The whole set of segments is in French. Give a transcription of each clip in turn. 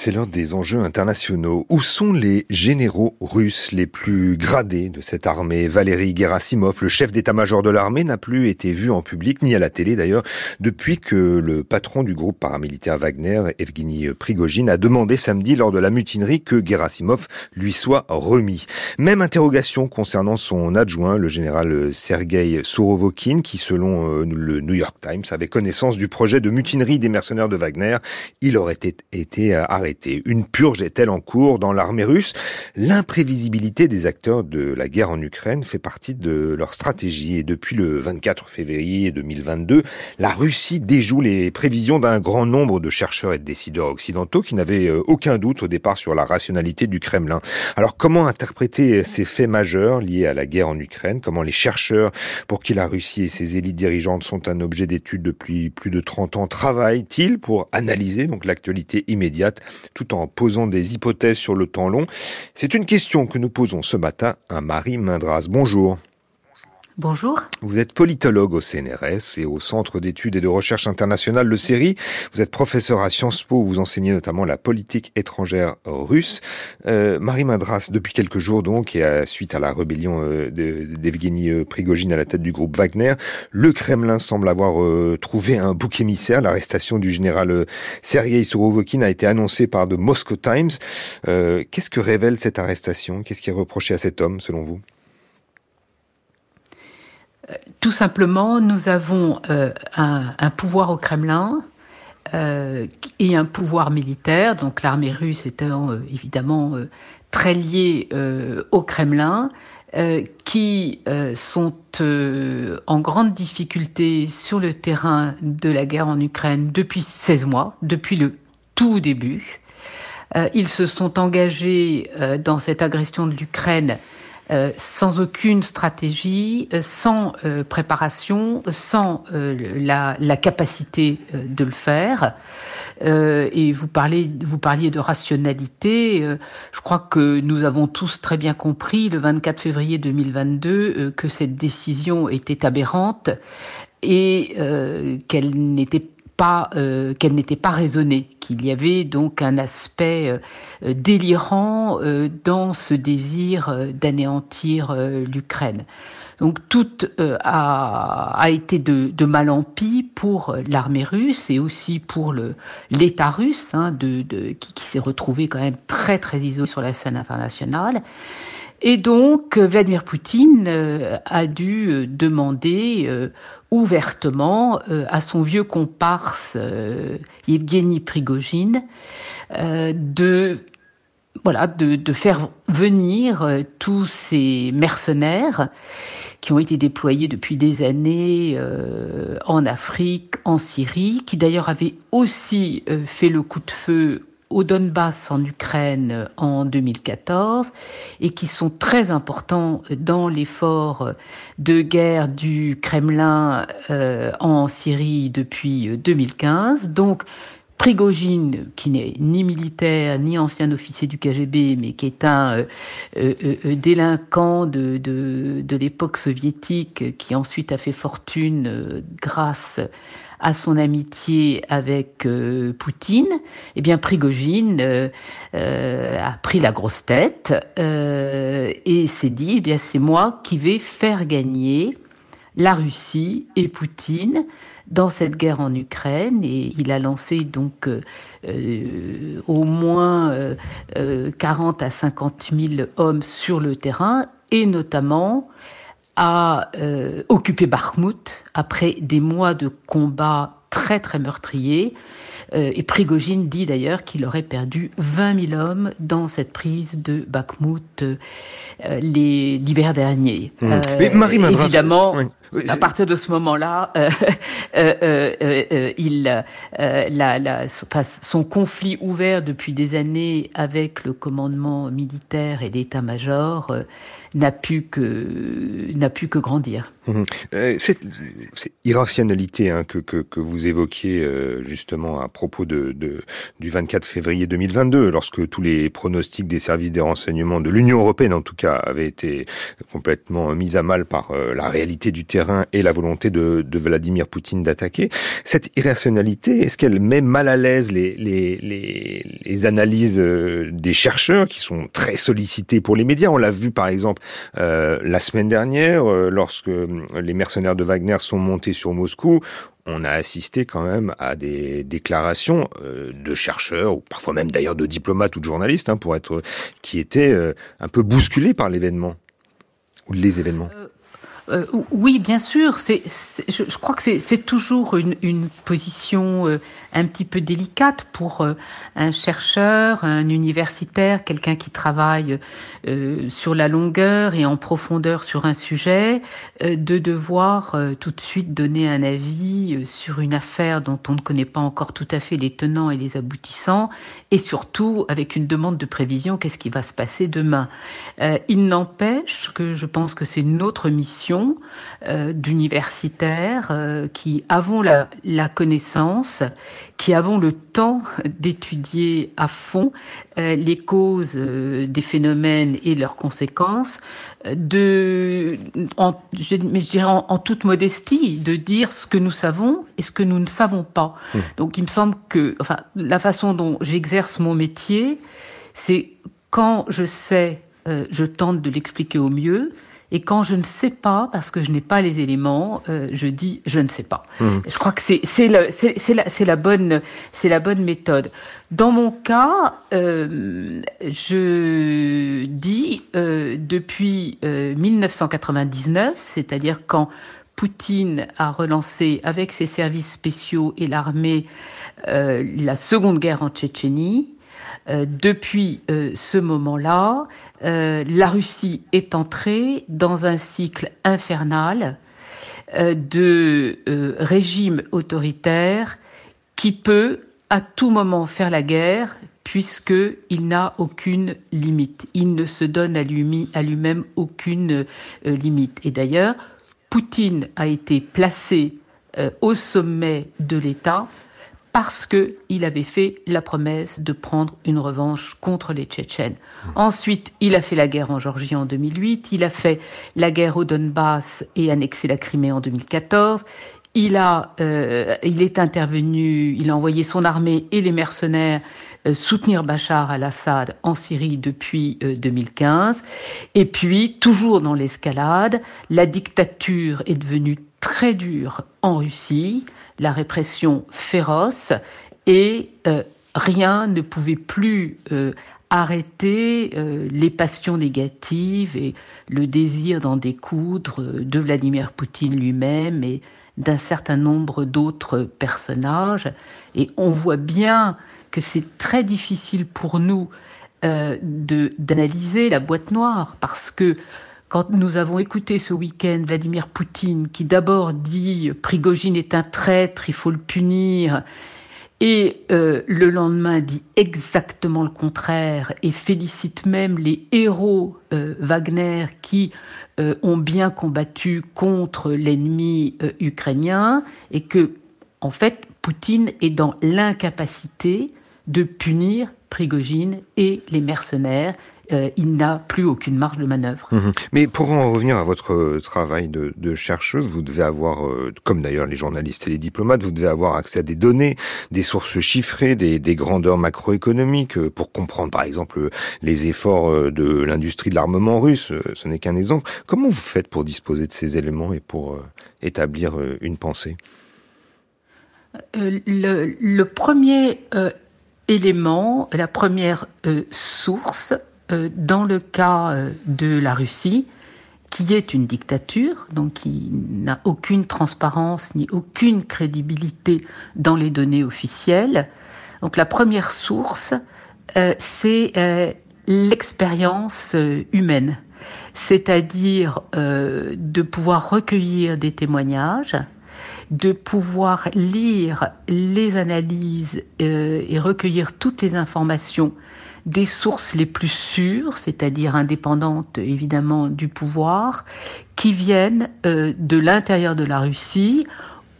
c'est l'heure des enjeux internationaux. Où sont les généraux russes les plus gradés de cette armée? Valéry Gerasimov, le chef d'état-major de l'armée, n'a plus été vu en public, ni à la télé d'ailleurs, depuis que le patron du groupe paramilitaire Wagner, Evgeny Prigogine, a demandé samedi lors de la mutinerie que Gerasimov lui soit remis. Même interrogation concernant son adjoint, le général Sergei Sourovokin, qui selon euh, le New York Times avait connaissance du projet de mutinerie des mercenaires de Wagner. Il aurait été arrêté. Une purge est-elle en cours dans l'armée russe? L'imprévisibilité des acteurs de la guerre en Ukraine fait partie de leur stratégie. Et depuis le 24 février 2022, la Russie déjoue les prévisions d'un grand nombre de chercheurs et de décideurs occidentaux qui n'avaient euh, aucun doute au départ sur la rationalité du Kremlin. Alors comment interpréter ces faits majeurs liés à la guerre en Ukraine? Comment les chercheurs pour qui la Russie et ses élites dirigeantes sont un objet d'étude depuis plus de 30 ans travaillent-ils pour analyser donc l'actualité immédiate tout en posant des hypothèses sur le temps long C'est une question que nous posons ce matin à Marie Mindras. Bonjour. Bonjour. Vous êtes politologue au CNRS et au Centre d'études et de recherche internationale, le CERI. Vous êtes professeur à Sciences Po, vous enseignez notamment la politique étrangère russe. Euh, Marie Madras, depuis quelques jours donc, et à, suite à la rébellion euh, d'Evgeny euh, Prigogine à la tête du groupe Wagner, le Kremlin semble avoir euh, trouvé un bouc émissaire. L'arrestation du général Sergei Sourovokin a été annoncée par The Moscow Times. Qu'est-ce que révèle cette arrestation? Qu'est-ce qui est reproché à cet homme, selon vous? Tout simplement, nous avons euh, un, pouvoir au Kremlin euh, et un pouvoir militaire, donc l'armée russe étant euh, évidemment très liée au Kremlin, qui sont en grande difficulté sur le terrain de la guerre en Ukraine depuis 16 mois, depuis le tout début. ils se sont engagés dans cette agression de l'Ukraine euh, sans aucune stratégie, euh, sans euh, préparation, sans la, capacité de le faire. et vous parlez, vous parliez de rationalité. je crois que nous avons tous très bien compris le 24 février 2022 que cette décision était aberrante et qu'elle n'était euh, qu'elle n'était pas raisonnée, qu'il y avait donc un aspect euh, délirant euh, dans ce désir d'anéantir l'Ukraine. Donc tout a, été de, mal en pis pour l'armée russe et aussi pour l'État russe, hein, qui, qui s'est retrouvé quand même très très isolé sur la scène internationale. Et donc Vladimir Poutine a dû demander ouvertement euh, à son vieux comparse euh, Yevgeny Prigogine euh, de voilà de, faire venir euh, tous ces mercenaires qui ont été déployés depuis des années en Afrique, en Syrie, qui d'ailleurs avaient aussi fait le coup de feu au Donbass en Ukraine en 2014 et qui sont très importants dans l'effort de guerre du Kremlin euh, en Syrie depuis 2015. Donc Prigogine, qui n'est ni militaire ni ancien officier du KGB, mais qui est un euh, euh, délinquant de, de, de l'époque soviétique, qui ensuite a fait fortune grâce son amitié avec euh, Poutine, eh bien Prigogine euh, euh, a pris la grosse tête et s'est dit eh bien c'est moi qui vais faire gagner la Russie et Poutine dans cette guerre en Ukraine. Et il a lancé donc au moins 40 à 50 000 hommes sur le terrain et notamment a euh, occupé Bakhmut après des mois de combats très très meurtriers. Euh, et Prigogine dit d'ailleurs qu'il aurait perdu 20 000 hommes dans cette prise de Bakhmut euh, l'hiver dernier. Mmh. Mais Marie Madras, évidemment, à partir de ce moment-là, il, la, la, son conflit ouvert depuis des années avec le commandement militaire et l'état-major n'a pu que n'a pu que grandir. Mmh. Euh, cette, irrationalité hein, que, que, que, vous évoquiez euh, justement à propos de, de, du 24 février 2022, lorsque tous les pronostics des services des renseignements de l'Union européenne, en tout cas, avaient été complètement mis à mal par euh, la réalité du terrain et la volonté de, de Vladimir Poutine d'attaquer. Cette irrationalité, est-ce qu'elle met mal à l'aise les, les, les, les, analyses euh, des chercheurs qui sont très sollicités pour les médias? On l'a vu par exemple la semaine dernière, euh, lorsque les mercenaires de Wagner sont montés sur Moscou on a assisté quand même à des déclarations de chercheurs, ou parfois même d'ailleurs de diplomates ou de journalistes, hein, pour être, qui étaient un peu bousculés par l'événement ou les événements. Euh, oui, bien sûr. Je, crois que c'est toujours une, position euh, un petit peu délicate pour euh, un chercheur, un universitaire, quelqu'un qui travaille sur la longueur et en profondeur sur un sujet, de devoir tout de suite donner un avis sur une affaire dont on ne connaît pas encore tout à fait les tenants et les aboutissants, et surtout avec une demande de prévision, qu'est-ce qui va se passer demain. il n'empêche que je pense que c'est notre mission euh, d'universitaires euh, qui avons la, connaissance, qui avons le temps d'étudier à fond euh, les causes des phénomènes et leurs conséquences, de, en, je, mais je dirais en, toute modestie, de dire ce que nous savons et ce que nous ne savons pas. Mmh. Donc il me semble que enfin, la façon dont j'exerce mon métier, c'est quand je sais, je tente de l'expliquer au mieux, et quand je ne sais pas, parce que je n'ai pas les éléments, euh, je dis je ne sais pas. Mmh. Je crois que c'est la, la, bonne, la bonne méthode. Dans mon cas, euh, je dis euh, depuis 1999, c'est-à-dire quand Poutine a relancé avec ses services spéciaux et l'armée la seconde guerre en Tchétchénie, depuis ce moment-là, euh, la Russie est entrée dans un cycle infernal euh, de euh, régime autoritaire qui peut à tout moment faire la guerre puisqu'il n'a aucune limite. Il ne se donne à lui-même aucune limite. Et d'ailleurs, Poutine a été placé au sommet de l'État parce qu'il avait fait la promesse de prendre une revanche contre les Tchétchènes. Ensuite, il a fait la guerre en Géorgie en 2008, il a fait la guerre au Donbass et annexé la Crimée en 2014. Il, a, euh, il est intervenu, il a envoyé son armée et les mercenaires euh, soutenir Bachar al-Assad en Syrie depuis 2015. Euh, et puis, toujours dans l'escalade, la dictature est devenue très dure en Russie la répression féroce et euh, rien ne pouvait plus euh, arrêter euh, les passions négatives et le désir d'en découdre de Vladimir Poutine lui-même et d'un certain nombre d'autres personnages. Et on voit bien que c'est très difficile pour nous d'analyser la boîte noire parce que quand nous avons écouté ce week-end Vladimir Poutine, qui d'abord dit Prigogine est un traître, il faut le punir, et euh, le lendemain dit exactement le contraire et félicite même les héros euh, Wagner qui euh, ont bien combattu contre l'ennemi ukrainien et que, en fait, Poutine est dans l'incapacité de punir Prigogine et les mercenaires euh, il n'a plus aucune marge de manœuvre. Mhm. Mais pour en revenir à votre travail de, chercheuse, vous devez avoir, euh, comme d'ailleurs les journalistes et les diplomates, vous devez avoir accès à des données, des sources chiffrées, des, des grandeurs macroéconomiques euh, pour comprendre par exemple les efforts de l'industrie de l'armement russe. Ce n'est qu'un exemple. Comment vous faites pour disposer de ces éléments et pour établir une pensée? Le, le, premier élément, la première source, euh, dans le cas euh, de la Russie, qui est une dictature, donc qui n'a aucune transparence ni aucune crédibilité dans les données officielles. Donc la première source, euh, c'est l'expérience humaine, c'est-à-dire de pouvoir recueillir des témoignages, de pouvoir lire les analyses et recueillir toutes les informations des sources les plus sûres, c'est-à-dire indépendantes évidemment du pouvoir, qui viennent euh, de l'intérieur de la Russie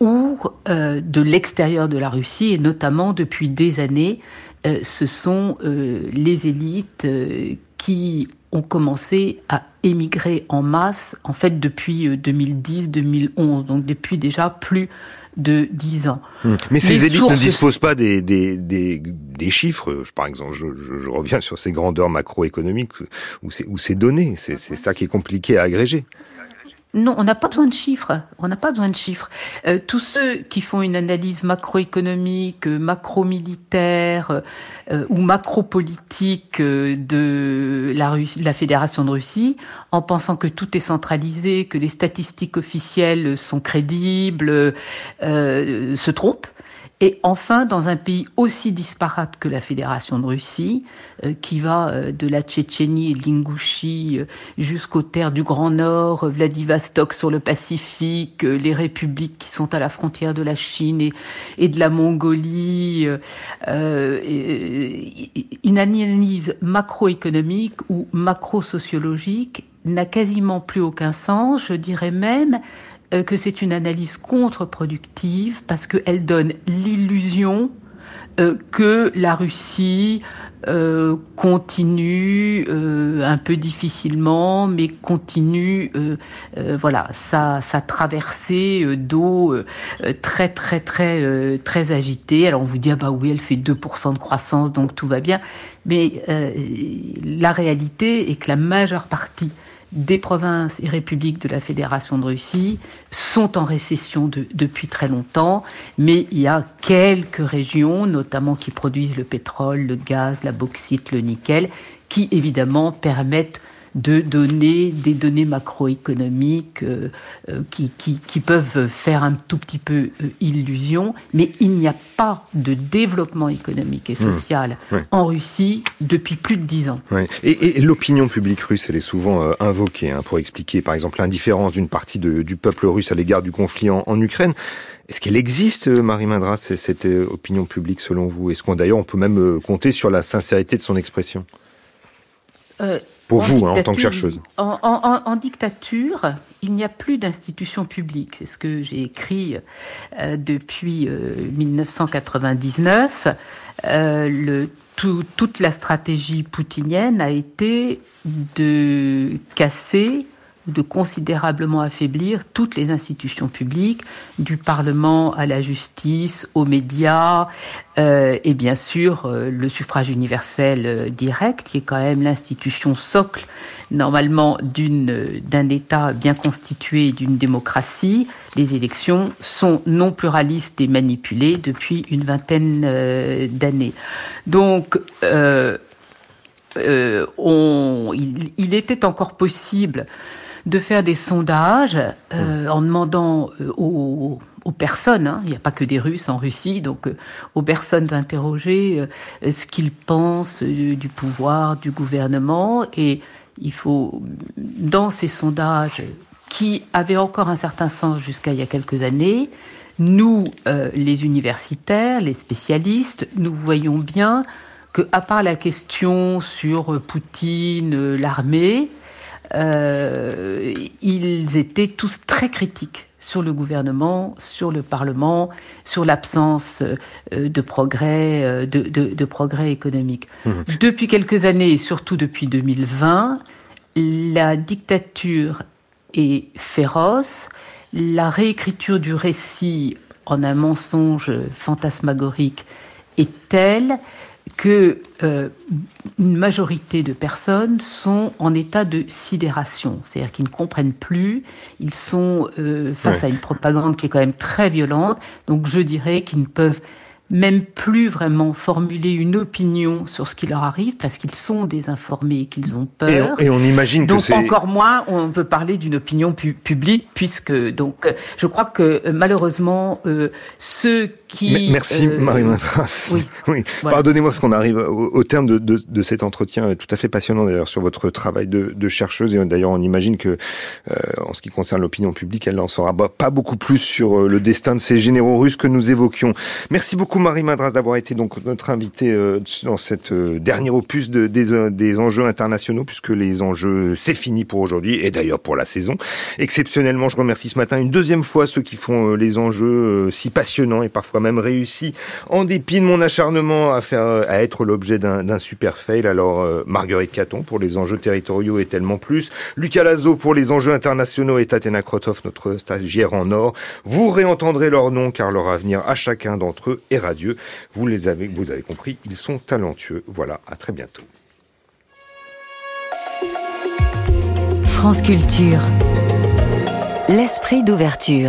ou euh, de l'extérieur de la Russie, et notamment depuis des années, euh, ce sont les élites qui ont commencé à émigrer en masse, en fait depuis 2010-2011, donc depuis déjà plus de 10 ans. Hum. Mais ces élites ne disposent pas des, des, des, des chiffres. Par exemple, je, je, je, reviens sur ces grandeurs macroéconomiques ou ces, ou ces données. C'est ça qui est compliqué à agréger. Non, on n'a pas besoin de chiffres. On n'a pas besoin de chiffres. Euh, tous ceux qui font une analyse macroéconomique, euh, macro-militaire euh, ou macro-politique de la, Russie, la Fédération de Russie, en pensant que tout est centralisé, que les statistiques officielles sont crédibles, se trompent. Et enfin, dans un pays aussi disparate que la Fédération de Russie, euh, qui va euh, de la Tchétchénie et l'Ingouchie euh, jusqu'aux terres du Grand Nord, Vladivostok sur le Pacifique, les républiques qui sont à la frontière de la Chine et, et de la Mongolie, une analyse macroéconomique ou macro-sociologique n'a quasiment plus aucun sens, je dirais même euh, que c'est une analyse contre-productive parce qu'elle donne l'illusion euh, que la Russie euh, continue euh, un peu difficilement, mais continue euh, voilà sa, sa traversée d'eau très très très très agitée. Alors on vous dit ah bah oui elle fait 2% de croissance donc tout va bien, mais la réalité est que la majeure partie des provinces et républiques de la Fédération de Russie sont en récession depuis très longtemps, mais il y a quelques régions, notamment qui produisent le pétrole, le gaz, la bauxite, le nickel, qui évidemment permettent de donner des données macroéconomiques euh, euh, qui, qui, qui, peuvent faire un tout petit peu euh, illusion, mais il n'y a pas de développement économique et mmh. social en Russie depuis plus de dix ans. Et, et l'opinion publique russe, elle est souvent invoquée hein, pour expliquer, par exemple, l'indifférence d'une partie de, du peuple russe à l'égard du conflit en, en Ukraine. Est-ce qu'elle existe, Marie Mandras, cette opinion publique selon vous? Est-ce qu'on d'ailleurs on peut même compter sur la sincérité de son expression? Euh, pour vous, hein, en tant que chercheuse en, en, en dictature, il n'y a plus d'institutions publiques. C'est ce que j'ai écrit euh, depuis euh, 1999. Euh, le, tout, toute la stratégie poutinienne a été de casser de considérablement affaiblir toutes les institutions publiques, du Parlement à la justice, aux médias, euh, et bien sûr euh, le suffrage universel euh, direct, qui est quand même l'institution socle normalement d'un État bien constitué, d'une démocratie. Les élections sont non pluralistes et manipulées depuis une vingtaine d'années. Donc on, il, il, était encore possible de faire des sondages euh, mmh. en demandant euh, aux, aux, personnes, hein, il n'y a pas que des Russes en Russie, donc euh, aux personnes interrogées euh, ce qu'ils pensent du pouvoir, du gouvernement. Et il faut, dans ces sondages qui avaient encore un certain sens jusqu'à il y a quelques années, nous, les universitaires, les spécialistes, nous voyons bien que, à part la question sur Poutine, l'armée, euh, ils étaient tous très critiques sur le gouvernement, sur le Parlement, sur l'absence euh, de progrès, euh, de, de, de progrès économique. Mmh. Depuis quelques années, et surtout depuis 2020, la dictature est féroce, la réécriture du récit en un mensonge fantasmagorique est telle que euh, une majorité de personnes sont en état de sidération, c'est-à-dire qu'ils ne comprennent plus, ils sont euh, face ouais. à une propagande qui est quand même très violente, donc je dirais qu'ils ne peuvent même plus vraiment formuler une opinion sur ce qui leur arrive parce qu'ils sont désinformés, qu'ils ont peur. Et on, et on imagine donc que c'est encore moins on peut parler d'une opinion pu publique puisque donc je crois que malheureusement euh, ceux qui merci euh, Marie Matras. Oui. oui. Voilà. Pardonnez-moi parce qu'on arrive au, au terme de, de, de, cet entretien tout à fait passionnant d'ailleurs sur votre travail de, de chercheuse et d'ailleurs on imagine que euh, en ce qui concerne l'opinion publique elle n'en saura pas beaucoup plus sur euh, le destin de ces généraux russes que nous évoquions. Merci beaucoup Marie Madras d'avoir été donc notre invitée euh, dans cette euh, dernière opus de, des, des enjeux internationaux, puisque les enjeux, c'est fini pour aujourd'hui, et d'ailleurs pour la saison. Exceptionnellement, je remercie ce matin une deuxième fois ceux qui font les enjeux si passionnants et parfois même réussis, en dépit de mon acharnement à faire, à être l'objet d'un super fail. Alors, Marguerite Caton pour les enjeux territoriaux et tellement plus, Lucas Lazo pour les enjeux internationaux et Tatiana Krotov, notre stagiaire en or. Vous réentendrez leur nom car leur avenir à chacun d'entre eux est Vous les vous avez compris, ils sont talentueux. Voilà, à très bientôt. France Culture. L'esprit d'ouverture.